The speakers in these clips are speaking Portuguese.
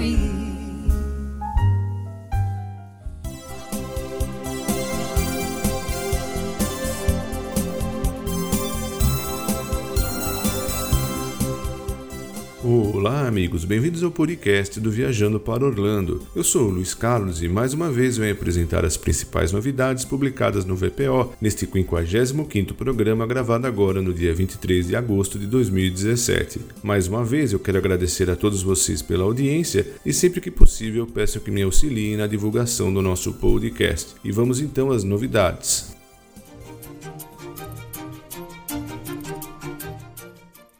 free. Olá, amigos, bem-vindos ao podcast do Viajando para Orlando. Eu sou o Luiz Carlos e mais uma vez venho apresentar as principais novidades publicadas no VPO neste 55 programa gravado agora no dia 23 de agosto de 2017. Mais uma vez eu quero agradecer a todos vocês pela audiência e sempre que possível peço que me auxiliem na divulgação do nosso podcast. E vamos então às novidades.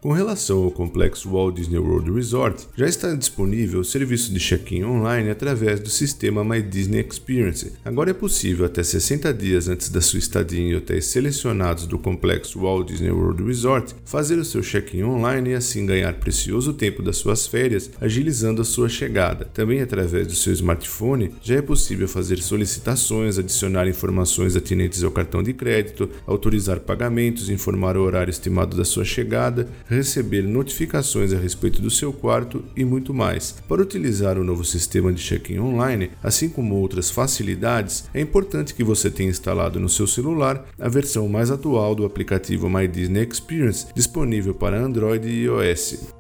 Com relação ao complexo Walt Disney World Resort, já está disponível o serviço de check-in online através do sistema My Disney Experience. Agora é possível, até 60 dias antes da sua estadia em hotéis selecionados do complexo Walt Disney World Resort, fazer o seu check-in online e assim ganhar precioso tempo das suas férias, agilizando a sua chegada. Também através do seu smartphone, já é possível fazer solicitações, adicionar informações atinentes ao cartão de crédito, autorizar pagamentos, informar o horário estimado da sua chegada, receber notificações a respeito do seu quarto e muito mais. Para utilizar o novo sistema de check-in online, assim como outras facilidades, é importante que você tenha instalado no seu celular a versão mais atual do aplicativo My Disney Experience, disponível para Android e iOS.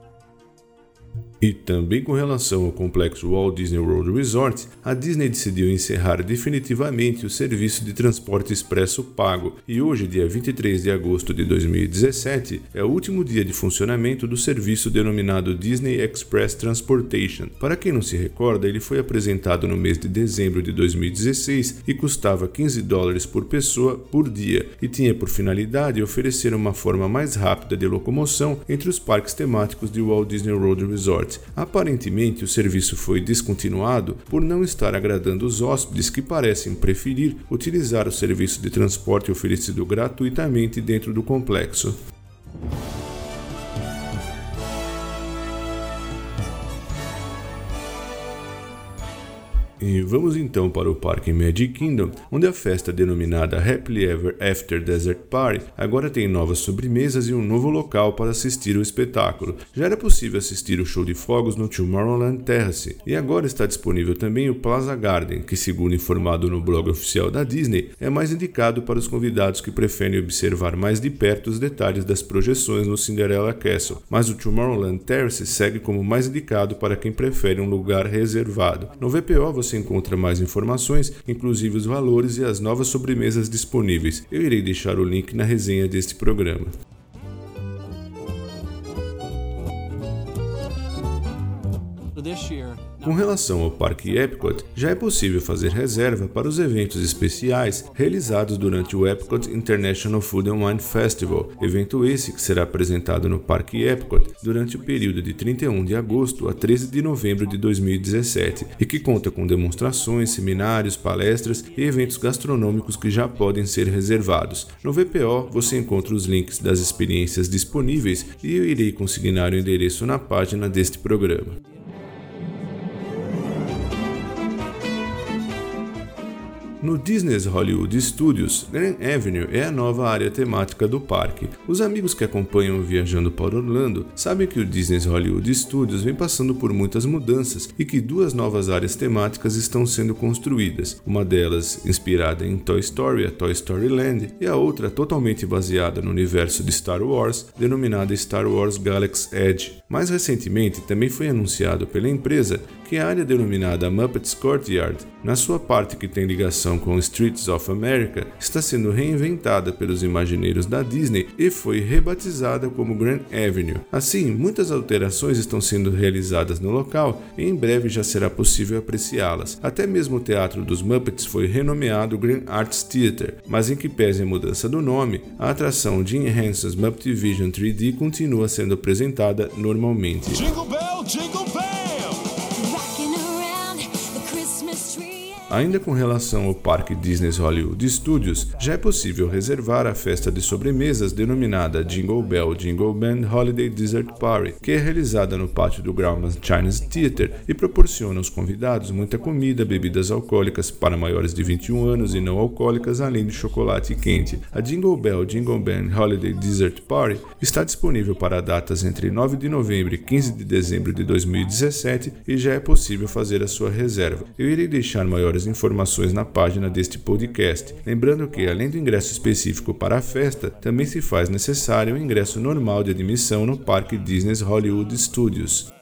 E também com relação ao complexo Walt Disney World Resort, a Disney decidiu encerrar definitivamente o serviço de transporte expresso pago, e hoje, dia 23 de agosto de 2017, é o último dia de funcionamento do serviço denominado Disney Express Transportation. Para quem não se recorda, ele foi apresentado no mês de dezembro de 2016 e custava 15 dólares por pessoa por dia, e tinha por finalidade oferecer uma forma mais rápida de locomoção entre os parques temáticos de Walt Disney World Resort. Aparentemente, o serviço foi descontinuado por não estar agradando os hóspedes que parecem preferir utilizar o serviço de transporte oferecido gratuitamente dentro do complexo. E vamos então para o Parque Magic Kingdom, onde a festa denominada Happily Ever After Desert Party agora tem novas sobremesas e um novo local para assistir o espetáculo. Já era possível assistir o show de fogos no Tomorrowland Terrace, e agora está disponível também o Plaza Garden, que, segundo informado no blog oficial da Disney, é mais indicado para os convidados que preferem observar mais de perto os detalhes das projeções no Cinderella Castle, mas o Tomorrowland Terrace segue como mais indicado para quem prefere um lugar reservado. No VPO você você encontra mais informações, inclusive os valores e as novas sobremesas disponíveis. Eu irei deixar o link na resenha deste programa. This year, com relação ao Parque Epcot, já é possível fazer reserva para os eventos especiais realizados durante o Epcot International Food and Wine Festival, evento esse que será apresentado no Parque Epcot durante o período de 31 de agosto a 13 de novembro de 2017 e que conta com demonstrações, seminários, palestras e eventos gastronômicos que já podem ser reservados. No VPO você encontra os links das experiências disponíveis e eu irei consignar o endereço na página deste programa. No Disney's Hollywood Studios, Grand Avenue é a nova área temática do parque. Os amigos que acompanham Viajando para Orlando sabem que o Disney's Hollywood Studios vem passando por muitas mudanças e que duas novas áreas temáticas estão sendo construídas. Uma delas inspirada em Toy Story, a Toy Story Land, e a outra totalmente baseada no universo de Star Wars, denominada Star Wars Galaxy Edge. Mais recentemente, também foi anunciado pela empresa que a área denominada Muppets Courtyard, na sua parte que tem ligação com Streets of America, está sendo reinventada pelos imagineiros da Disney e foi rebatizada como Grand Avenue. Assim, muitas alterações estão sendo realizadas no local e em breve já será possível apreciá-las. Até mesmo o Teatro dos Muppets foi renomeado Grand Arts Theatre, mas em que pese a mudança do nome, a atração Jim Henson's Muppet Vision 3D continua sendo apresentada normalmente. Jingle bell, jingle Ainda com relação ao Parque Disney Hollywood Studios, já é possível reservar a festa de sobremesas denominada Jingle Bell Jingle Band Holiday Dessert Party, que é realizada no pátio do Grauman Chinese Theater e proporciona aos convidados muita comida, bebidas alcoólicas para maiores de 21 anos e não alcoólicas, além de chocolate quente. A Jingle Bell Jingle Band Holiday Dessert Party está disponível para datas entre 9 de novembro e 15 de dezembro de 2017 e já é possível fazer a sua reserva. Eu irei deixar maiores maiores informações na página deste podcast. Lembrando que, além do ingresso específico para a festa, também se faz necessário o ingresso normal de admissão no Parque Disney Hollywood Studios.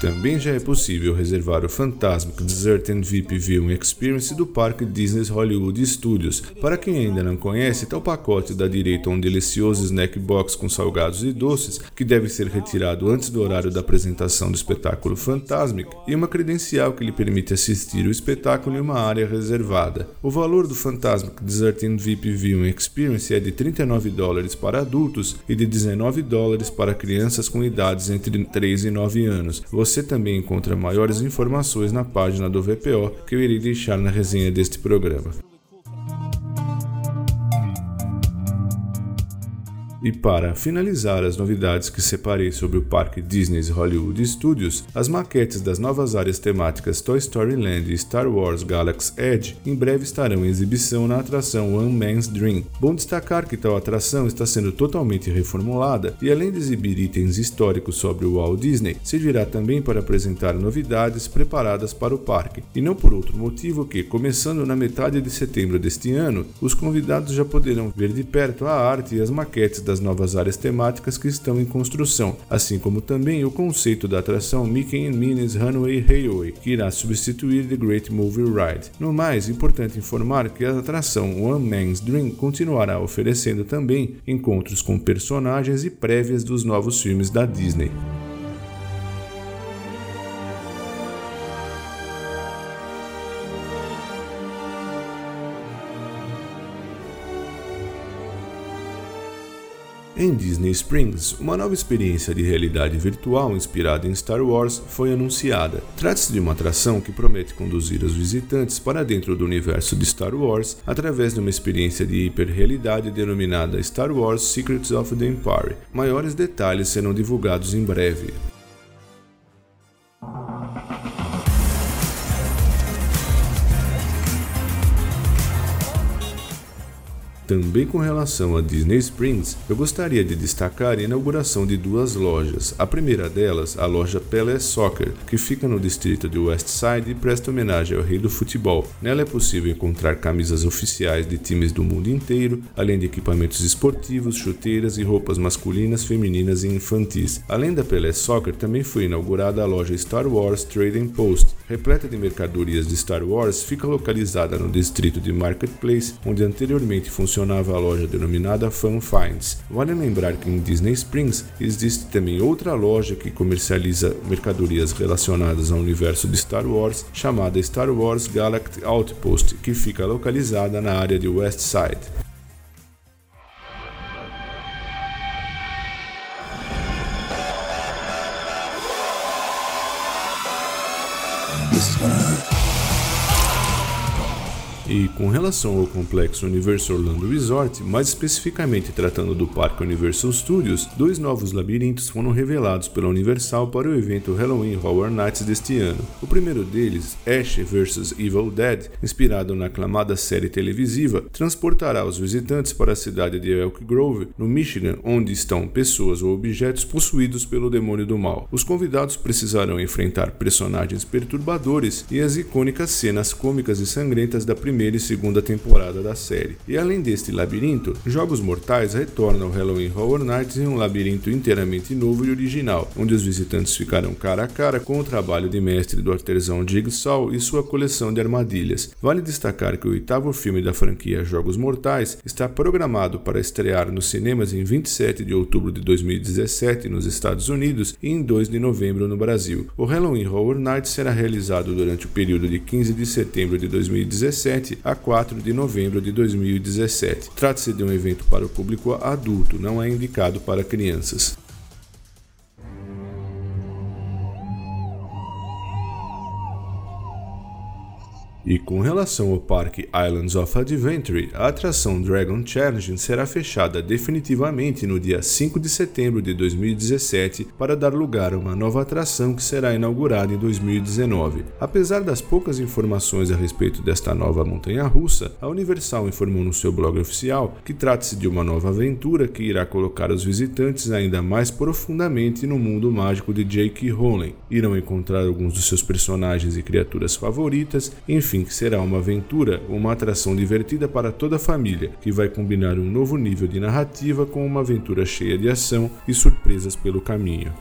Também já é possível reservar o Fantasmic Desert and VIP Viewing Experience do Parque Disney Hollywood Studios. Para quem ainda não conhece, tal pacote dá direito a um delicioso snack box com salgados e doces, que deve ser retirado antes do horário da apresentação do espetáculo Fantasmic, e uma credencial que lhe permite assistir o espetáculo em uma área reservada. O valor do Fantasmic Desert and VIP Viewing Experience é de 39 dólares para adultos e de 19 dólares para crianças com idades entre 3 e 9 anos. Você você também encontra maiores informações na página do VPO que eu irei deixar na resenha deste programa. E para finalizar as novidades que separei sobre o parque Disney's Hollywood Studios, as maquetes das novas áreas temáticas Toy Story Land e Star Wars Galaxy Edge em breve estarão em exibição na atração One Man's Dream. Bom destacar que tal atração está sendo totalmente reformulada e além de exibir itens históricos sobre o Walt Disney, servirá também para apresentar novidades preparadas para o parque. E não por outro motivo que, começando na metade de setembro deste ano, os convidados já poderão ver de perto a arte e as maquetes das novas áreas temáticas que estão em construção, assim como também o conceito da atração Mickey and Minnie's Runway Railway, que irá substituir The Great Movie Ride. No mais, importante informar que a atração One Man's Dream continuará oferecendo também encontros com personagens e prévias dos novos filmes da Disney. Em Disney Springs, uma nova experiência de realidade virtual inspirada em Star Wars foi anunciada. Trata-se de uma atração que promete conduzir os visitantes para dentro do universo de Star Wars através de uma experiência de hiperrealidade denominada Star Wars Secrets of the Empire. Maiores detalhes serão divulgados em breve. Também com relação a Disney Springs, eu gostaria de destacar a inauguração de duas lojas. A primeira delas, a loja Pelé Soccer, que fica no distrito de West Side e presta homenagem ao rei do futebol. Nela é possível encontrar camisas oficiais de times do mundo inteiro, além de equipamentos esportivos, chuteiras e roupas masculinas, femininas e infantis. Além da Pelé Soccer, também foi inaugurada a loja Star Wars Trading Post, repleta de mercadorias de Star Wars, fica localizada no distrito de Marketplace, onde anteriormente funcionava a loja denominada Fun Finds. Vale lembrar que em Disney Springs existe também outra loja que comercializa mercadorias relacionadas ao universo de Star Wars, chamada Star Wars Galactic Outpost, que fica localizada na área de West Side. E com relação ao complexo Universal Orlando Resort, mais especificamente tratando do Parque Universal Studios, dois novos labirintos foram revelados pela Universal para o evento Halloween Horror Nights deste ano. O primeiro deles, Ash vs Evil Dead, inspirado na aclamada série televisiva, transportará os visitantes para a cidade de Elk Grove, no Michigan, onde estão pessoas ou objetos possuídos pelo demônio do mal. Os convidados precisarão enfrentar personagens perturbadores e as icônicas cenas cômicas e sangrentas da primeira e segunda temporada da série. E além deste labirinto, Jogos Mortais retorna ao Halloween Horror Nights em um labirinto inteiramente novo e original, onde os visitantes ficarão cara a cara com o trabalho de mestre do artesão Jigsaw e sua coleção de armadilhas. Vale destacar que o oitavo filme da franquia Jogos Mortais está programado para estrear nos cinemas em 27 de outubro de 2017 nos Estados Unidos e em 2 de novembro no Brasil. O Halloween Horror Nights será realizado durante o período de 15 de setembro de 2017 a 4 de novembro de 2017. Trata-se de um evento para o público adulto, não é indicado para crianças. E com relação ao parque Islands of Adventure, a atração Dragon Challenge será fechada definitivamente no dia 5 de setembro de 2017 para dar lugar a uma nova atração que será inaugurada em 2019. Apesar das poucas informações a respeito desta nova montanha russa, a Universal informou no seu blog oficial que trata-se de uma nova aventura que irá colocar os visitantes ainda mais profundamente no mundo mágico de J.K. Rowling. Irão encontrar alguns dos seus personagens e criaturas favoritas, enfim que será uma aventura, uma atração divertida para toda a família, que vai combinar um novo nível de narrativa com uma aventura cheia de ação e surpresas pelo caminho.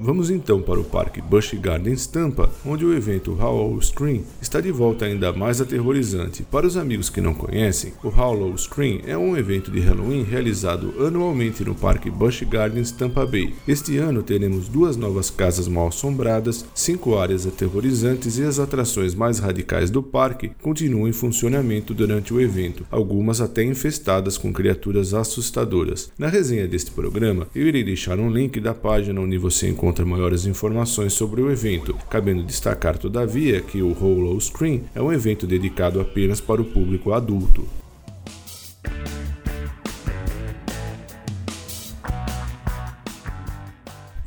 Vamos então para o Parque Busch Gardens Tampa, onde o evento Hollow Scream está de volta ainda mais aterrorizante. Para os amigos que não conhecem, o Hollow Scream é um evento de Halloween realizado anualmente no Parque Busch Gardens Tampa Bay. Este ano teremos duas novas casas mal assombradas, cinco áreas aterrorizantes e as atrações mais radicais do parque continuam em funcionamento durante o evento, algumas até infestadas com criaturas assustadoras. Na resenha deste programa, eu irei deixar um link da página onde você encontra encontra maiores informações sobre o evento, cabendo destacar, todavia, que o Hollow Screen é um evento dedicado apenas para o público adulto.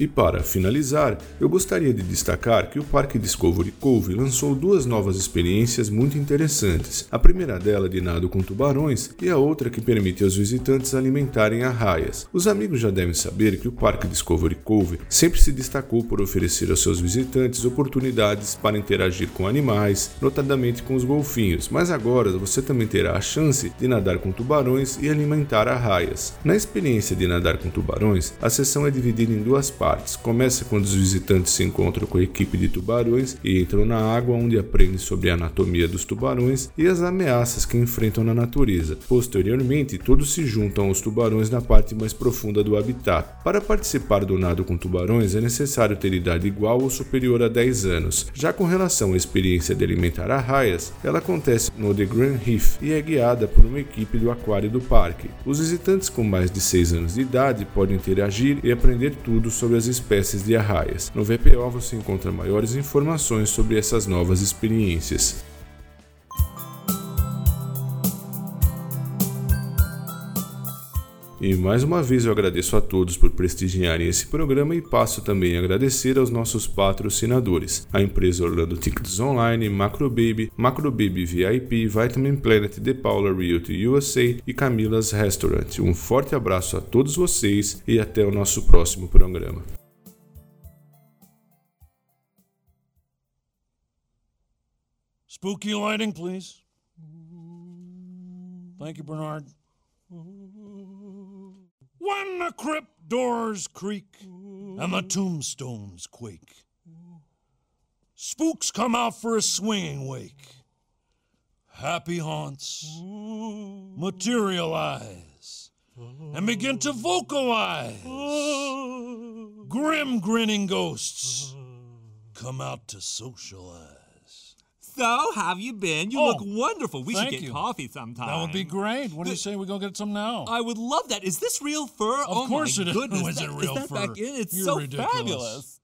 E para finalizar, eu gostaria de destacar que o Parque Discovery Cove lançou duas novas experiências muito interessantes. A primeira dela de nado com tubarões e a outra que permite aos visitantes alimentarem arraias. Os amigos já devem saber que o Parque Discovery Cove sempre se destacou por oferecer aos seus visitantes oportunidades para interagir com animais, notadamente com os golfinhos, mas agora você também terá a chance de nadar com tubarões e alimentar arraias. Na experiência de nadar com tubarões, a sessão é dividida em duas partes partes. Começa quando os visitantes se encontram com a equipe de tubarões e entram na água, onde aprendem sobre a anatomia dos tubarões e as ameaças que enfrentam na natureza. Posteriormente, todos se juntam aos tubarões na parte mais profunda do habitat. Para participar do nado com tubarões, é necessário ter idade igual ou superior a 10 anos. Já com relação à experiência de alimentar arraias, ela acontece no The Grand Reef e é guiada por uma equipe do aquário do parque. Os visitantes com mais de 6 anos de idade podem interagir e aprender tudo sobre as espécies de arraias. No VPO você encontra maiores informações sobre essas novas experiências. E mais uma vez eu agradeço a todos por prestigiarem esse programa e passo também a agradecer aos nossos patrocinadores, a empresa Orlando Tickets Online, Macrobaby, Macrobaby VIP, Vitamin Planet, The Paula Realty USA e Camilas Restaurant. Um forte abraço a todos vocês e até o nosso próximo programa. Spooky lighting, please. Thank you, Bernard. When the crypt doors creak and the tombstones quake, spooks come out for a swinging wake. Happy haunts materialize and begin to vocalize. Grim grinning ghosts come out to socialize. So, have you been? You Oh, look wonderful. We should get you. coffee sometime. That would be great. What do you say we go get some now? I would love that. Is this real fur? Of oh course my it is. goodness. Is it that- real that fur? back in? It's You're so ridiculous. fabulous.